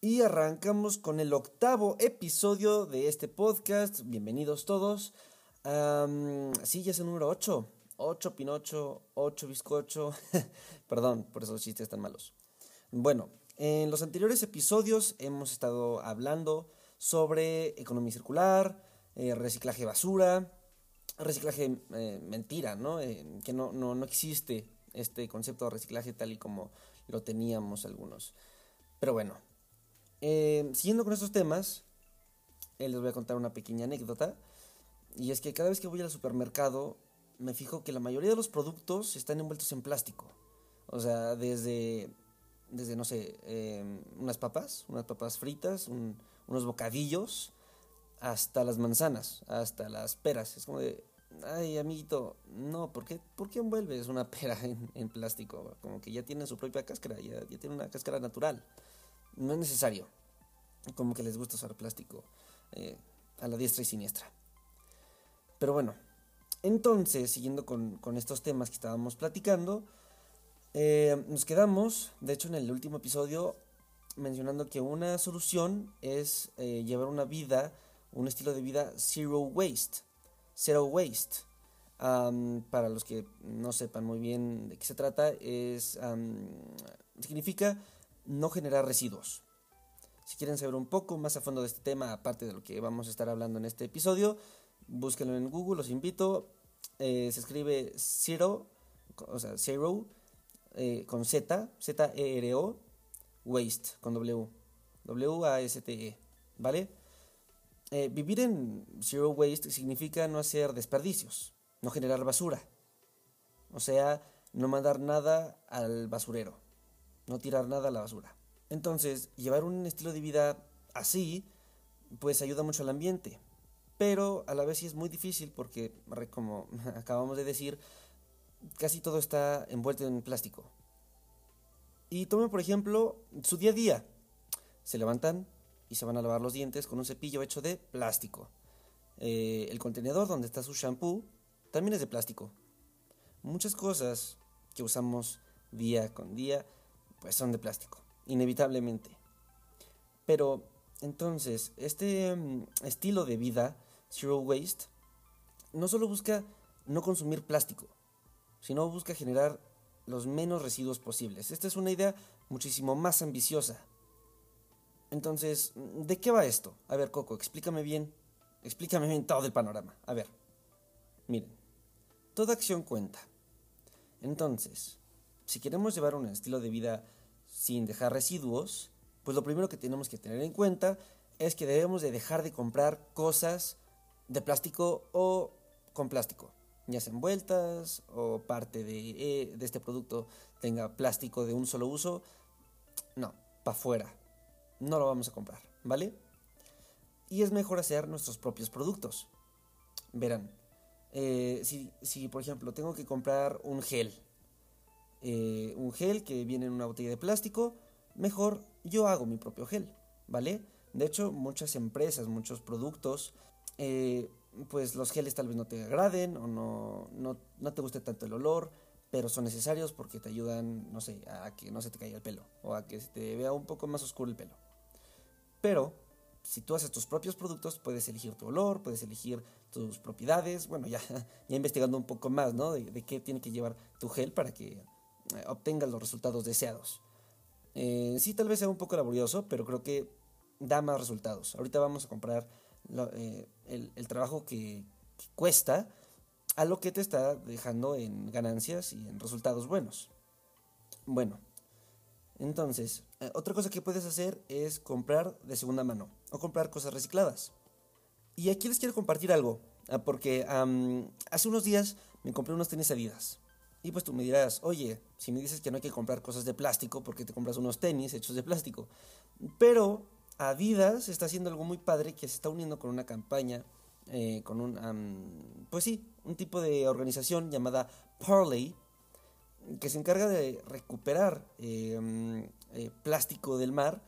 Y arrancamos con el octavo episodio de este podcast. Bienvenidos todos. sí, ya es el número 8. 8 Pinocho, 8 Bizcocho. Perdón por esos chistes tan malos. Bueno, en los anteriores episodios hemos estado hablando sobre economía circular, eh, reciclaje basura, reciclaje eh, mentira, ¿no? Eh, que no, no, no existe este concepto de reciclaje tal y como lo teníamos algunos. Pero bueno, siguiendo con estos temas, les voy a contar una pequeña anécdota. Y es que cada vez que voy al supermercado, me fijo que la mayoría de los productos están envueltos en plástico. O sea, desde, desde no sé, unas papas, unas papas fritas, unos bocadillos, hasta las manzanas, hasta las peras. Es como de, ay, amiguito, no, ¿por qué, ¿por qué envuelves una pera en, plástico? Como que ya tiene su propia cáscara, ya, tiene una cáscara natural. No es necesario. Como que les gusta usar plástico eh, a la diestra y siniestra. Pero bueno, entonces, siguiendo con, estos temas que estábamos platicando, eh, nos quedamos, de hecho en el último episodio, mencionando que una solución es eh, llevar una vida un estilo de vida zero waste. Zero waste. para los que no sepan muy bien de qué se trata, es significa no generar residuos. Si quieren saber un poco más a fondo de este tema, aparte de lo que vamos a estar hablando en este episodio, búsquenlo en Google, los invito. Eh, se escribe zero, o sea, zero, eh, con Z, Z-E-R-O, waste, con W, W-A-S-T-E, ¿vale? Eh, vivir en zero waste significa no hacer desperdicios, no generar basura. O sea, no mandar nada al basurero, no tirar nada a la basura. Entonces, llevar un estilo de vida así, pues ayuda mucho al ambiente. Pero a la vez sí es muy difícil porque, como acabamos de decir, casi todo está envuelto en plástico. Y tomen, por ejemplo, su día a día. Se levantan, y se van a lavar los dientes con un cepillo hecho de plástico. Eh, el contenedor donde está su shampoo también es de plástico. Muchas cosas que usamos día con día pues son de plástico, inevitablemente. Pero entonces, este mm, estilo de vida, Zero Waste, no solo busca no consumir plástico, sino busca generar los menos residuos posibles. Esta es una idea muchísimo más ambiciosa. Entonces, ¿de qué va esto? A ver, Coco, explícame bien. Explícame bien todo el panorama. A ver, miren, toda acción cuenta. Entonces, si queremos llevar un estilo de vida sin dejar residuos, pues lo primero que tenemos que tener en cuenta es que debemos de dejar de comprar cosas de plástico o con plástico, ya sean envueltas o parte de, eh, de este producto tenga plástico de un solo uso. No, para afuera no lo vamos a comprar, ¿vale? Y es mejor hacer nuestros propios productos. Verán, eh, si, por ejemplo tengo que comprar un gel, eh, un gel que viene en una botella de plástico, mejor yo hago mi propio gel, ¿vale? De hecho, muchas empresas, muchos productos, eh, pues los geles tal vez no te agraden o no, no, no te guste tanto el olor, pero son necesarios porque te ayudan, no sé, a que no se te caiga el pelo o a que se te vea un poco más oscuro el pelo. Pero si tú haces tus propios productos, puedes elegir tu olor, puedes elegir tus propiedades. Bueno, ya, ya investigando un poco más, ¿no? De, qué tiene que llevar tu gel para que eh, obtengas los resultados deseados. Eh, sí, tal vez sea un poco laborioso, pero creo que da más resultados. Ahorita vamos a comprar eh, el, trabajo que, que cuesta a lo que te está dejando en ganancias y en resultados buenos. Bueno, entonces, eh, otra cosa que puedes hacer es comprar de segunda mano o comprar cosas recicladas. Y aquí les quiero compartir algo, ah, porque hace unos días me compré unos tenis Adidas. Y pues tú me dirás, oye, si me dices que no hay que comprar cosas de plástico, ¿por qué te compras unos tenis hechos de plástico? Pero Adidas está haciendo algo muy padre que se está uniendo con una campaña, eh, con un, pues sí, un tipo de organización llamada Parley, que se encarga de recuperar em, eh, plástico del mar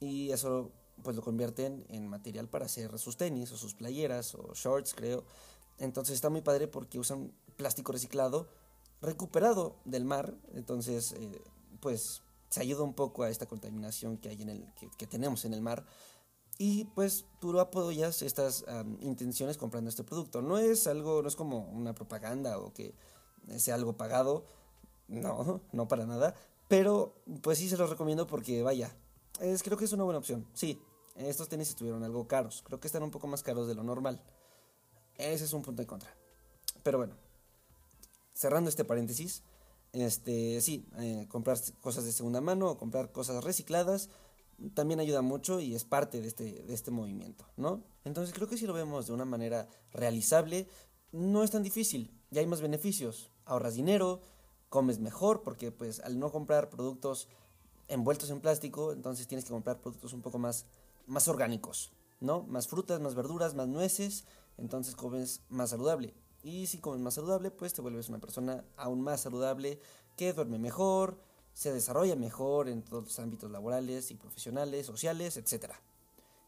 y eso pues lo convierten en material para hacer sus tenis o sus playeras o shorts creo. Entonces está muy padre porque usan plástico reciclado recuperado del mar, entonces eh, pues se ayuda un poco a esta contaminación que hay en el que, tenemos en el mar y pues tú lo apoyas estas intenciones comprando este producto. No es algo, no es como una propaganda o que sea algo pagado, no, no para nada, pero pues sí se los recomiendo porque vaya, es, creo que es una buena opción. Sí, estos tenis estuvieron algo caros, creo que están un poco más caros de lo normal. Ese es un punto de contra. Pero bueno, cerrando este paréntesis, este, sí, eh, comprar cosas de segunda mano o comprar cosas recicladas también ayuda mucho y es parte de este, de este movimiento, ¿no? Entonces creo que si lo vemos de una manera realizable, no es tan difícil, ya hay más beneficios, ahorras dinero, comes mejor, porque pues al no comprar productos envueltos en plástico, entonces tienes que comprar productos un poco más, más orgánicos, ¿no? Más frutas, más verduras, más nueces, entonces comes más saludable. Y si comes más saludable, pues te vuelves una persona aún más saludable, que duerme mejor, se desarrolla mejor en todos los ámbitos laborales y profesionales, sociales, etc.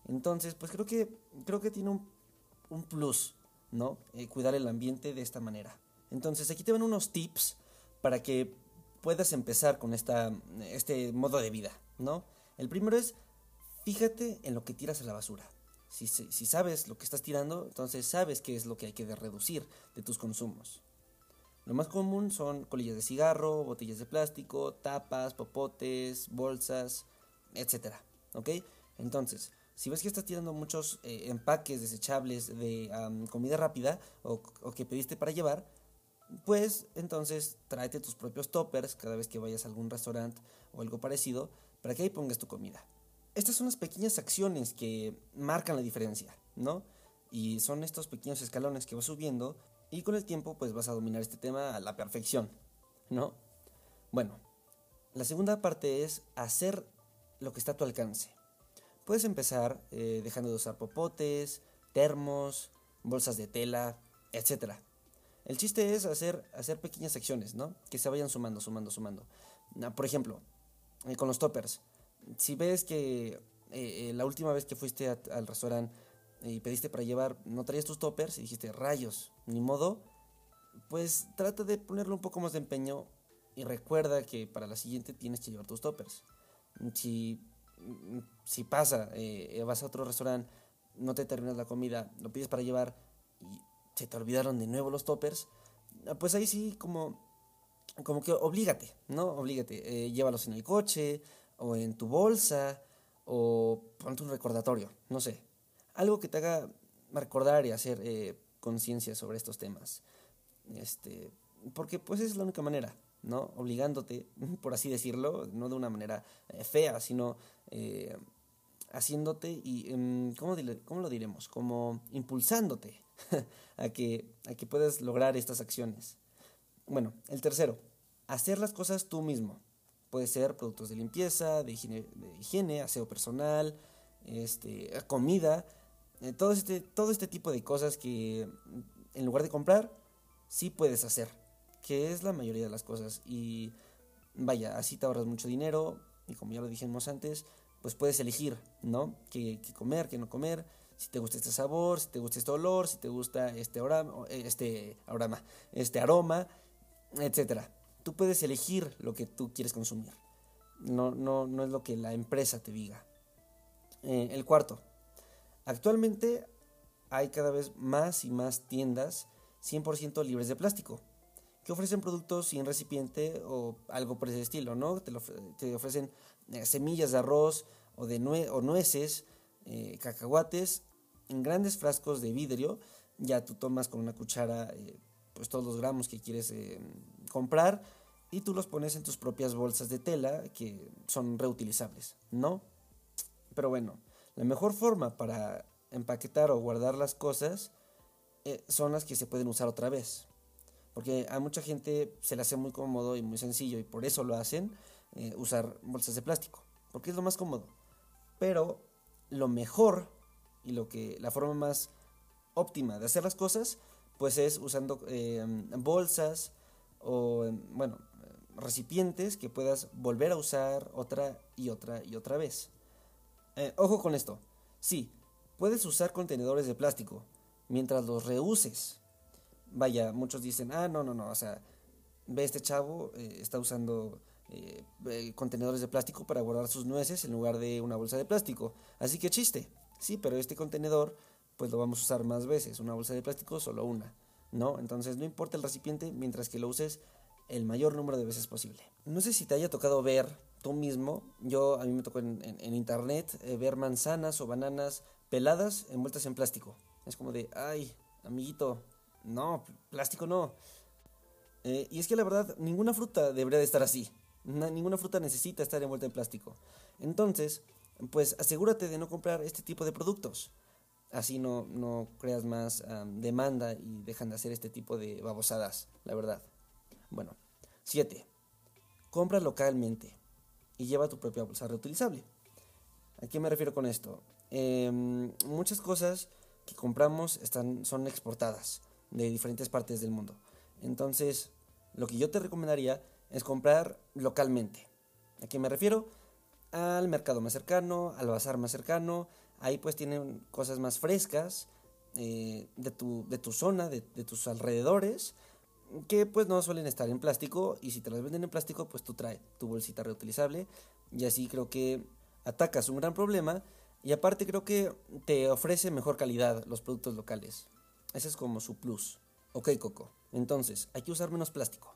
Entonces, pues creo que, creo que tiene un, plus, ¿no? Eh, cuidar el ambiente de esta manera. Entonces, aquí te van unos tips para que puedas empezar con esta, este modo de vida, ¿no? El primero es, fíjate en lo que tiras a la basura. Si, sabes lo que estás tirando, entonces sabes qué es lo que hay que reducir de tus consumos. Lo más común son colillas de cigarro, botellas de plástico, tapas, popotes, bolsas, etc. ¿Ok? Entonces, si ves que estás tirando muchos eh, empaques desechables de comida rápida o, que pediste para llevar, pues entonces tráete tus propios toppers cada vez que vayas a algún restaurante o algo parecido para que ahí pongas tu comida estas son las pequeñas acciones que marcan la diferencia, ¿no? Y son estos pequeños escalones que vas subiendo y con el tiempo pues vas a dominar este tema a la perfección, ¿no? Bueno, la segunda parte es hacer lo que está a tu alcance. Puedes empezar eh, dejando de usar popotes, termos, bolsas de tela, etc. El chiste es hacer, hacer pequeñas acciones, ¿no? Que se vayan sumando, sumando, sumando. Ah, por ejemplo, eh, con los toppers si ves que eh, eh, la última vez que fuiste al restaurante y pediste para llevar, no traías tus toppers y dijiste, rayos, ni modo, pues trata de ponerle un poco más de empeño y recuerda que para la siguiente tienes que llevar tus toppers. Si, si pasa, vas a otro restaurante, no te terminas la comida, lo pides para llevar y se te olvidaron de nuevo los toppers, pues ahí sí como, como que oblígate, ¿no? Oblígate, llévalos en el coche, o en tu bolsa o ponte un recordatorio, no sé. Algo que te haga recordar y hacer eh, conciencia sobre estos temas. Este, porque pues es la única manera, ¿no? Obligándote, por así decirlo, no de una manera eh, fea, sino eh, haciéndote y, em, ¿cómo, ¿cómo, lo diremos? Como impulsándote a, que, a que puedas lograr estas acciones. Bueno, el tercero, hacer las cosas tú mismo. Puede ser productos de limpieza, de higiene, aseo personal, este, comida, eh, todo, este, todo este tipo de cosas que en lugar de comprar, sí puedes hacer, que es la mayoría de las cosas. Y vaya, así te ahorras mucho dinero y como ya lo dijimos antes, pues puedes elegir, ¿no? Qué, comer, qué no comer, si te gusta este sabor, si te gusta este olor, si te gusta este aroma, este aroma, este aroma, etcétera tú puedes elegir lo que tú quieres consumir. No, no, no es lo que la empresa te diga. Eh, el cuarto. Actualmente hay cada vez más y más tiendas 100% libres de plástico que ofrecen productos sin recipiente o algo por ese estilo, ¿no? Te, ofrecen eh, semillas de arroz o, de o nueces, eh, cacahuates en grandes frascos de vidrio. Ya tú tomas con una cuchara pues todos los gramos que quieres eh, comprar y tú los pones en tus propias bolsas de tela que son reutilizables, ¿no? Pero bueno, la mejor forma para empaquetar o guardar las cosas eh, son las que se pueden usar otra vez. Porque a mucha gente se le hace muy cómodo y muy sencillo y por eso lo hacen, eh, usar bolsas de plástico, porque es lo más cómodo. Pero lo mejor y lo que la forma más óptima de hacer las cosas, pues es usando eh, bolsas o, bueno, recipientes que puedas volver a usar otra y otra y otra vez. Eh, ojo con esto. Sí, puedes usar contenedores de plástico mientras los reuses. Vaya, muchos dicen, ah, no, no, no, o sea, ve este chavo, eh, está usando eh, contenedores de plástico para guardar sus nueces en lugar de una bolsa de plástico. Así que chiste, sí, pero este contenedor, pues lo vamos a usar más veces. Una bolsa de plástico, solo una, ¿no? Entonces no importa el recipiente mientras que lo uses el mayor número de veces posible. No sé si te haya tocado ver tú mismo, yo a mí me tocó en, internet eh, ver manzanas o bananas peladas envueltas en plástico. Es como de, ay, amiguito, no, plástico no. Eh, y es que la verdad, ninguna fruta debería de estar así. ninguna fruta necesita estar envuelta en plástico. Entonces, pues asegúrate de no comprar este tipo de productos. Así no, no creas más demanda y dejan de hacer este tipo de babosadas, la verdad. Bueno, 7. Compra localmente y lleva tu propia bolsa reutilizable. ¿A qué me refiero con esto? Em, muchas cosas que compramos están, son exportadas de diferentes partes del mundo. Entonces, lo que yo te recomendaría es comprar localmente. ¿A qué me refiero? Al mercado más cercano, al bazar más cercano. Ahí pues tienen cosas más frescas eh, de, tu, de tu zona, de, de tus alrededores que pues no suelen estar en plástico y si te las venden en plástico pues tú trae tu bolsita reutilizable y así creo que atacas un gran problema y aparte creo que te ofrece mejor calidad los productos locales. Ese es como su plus. Ok Coco, entonces hay que usar menos plástico.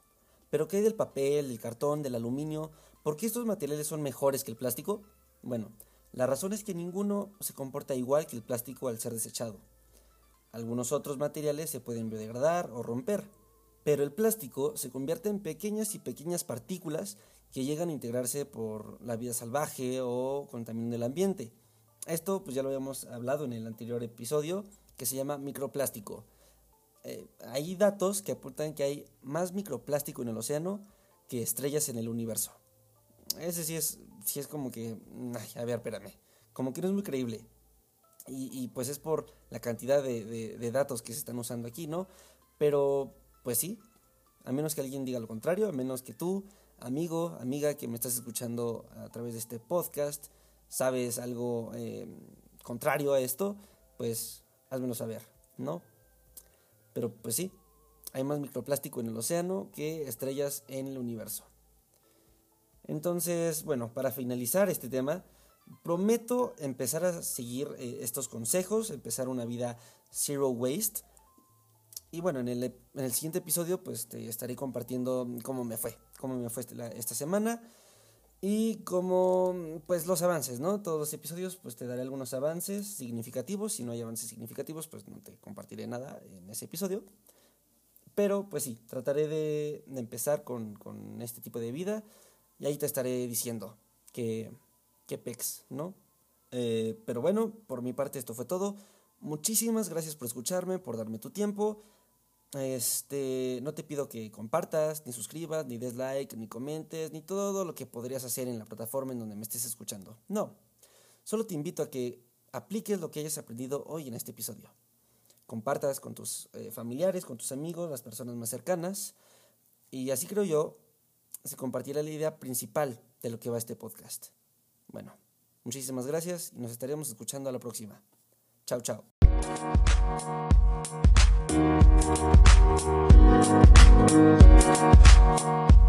Pero ¿qué hay del papel, del cartón, del aluminio? ¿Por qué estos materiales son mejores que el plástico? Bueno, la razón es que ninguno se comporta igual que el plástico al ser desechado. Algunos otros materiales se pueden biodegradar o romper pero el plástico se convierte en pequeñas y pequeñas partículas que llegan a integrarse por la vida salvaje o contaminando el ambiente. Esto pues ya lo habíamos hablado en el anterior episodio que se llama microplástico. Eh, hay datos que apuntan que hay más microplástico en el océano que estrellas en el universo. Ese sí es, sí es como que, a ver, espérame, como que no es muy creíble. Y, pues es por la cantidad de, de datos que se están usando aquí, ¿no? Pero pues sí, a menos que alguien diga lo contrario, a menos que tú, amigo, amiga que me estás escuchando a través de este podcast, sabes algo eh, contrario a esto, pues házmelo saber, ¿no? Pero pues sí, hay más microplástico en el océano que estrellas en el universo. Entonces, bueno, para finalizar este tema, prometo empezar a seguir eh, estos consejos, empezar una vida zero waste y bueno, en el, en el siguiente episodio pues te estaré compartiendo cómo me fue, cómo me fue esta semana y cómo pues los avances, ¿no? Todos los episodios pues te daré algunos avances significativos, si no hay avances significativos pues no te compartiré nada en ese episodio. Pero pues sí, trataré de, empezar con, este tipo de vida y ahí te estaré diciendo que, que pex, ¿no? Eh, pero bueno, por mi parte esto fue todo. Muchísimas gracias por escucharme, por darme tu tiempo. Este, no te pido que compartas, ni suscribas, ni des like, ni comentes, ni todo lo que podrías hacer en la plataforma en donde me estés escuchando. No, solo te invito a que apliques lo que hayas aprendido hoy en este episodio. Compartas con tus eh, familiares, con tus amigos, las personas más cercanas. Y así creo yo, se compartirá la idea principal de lo que va este podcast. Bueno, muchísimas gracias y nos estaremos escuchando a la próxima. Chao, chao. We'll be right.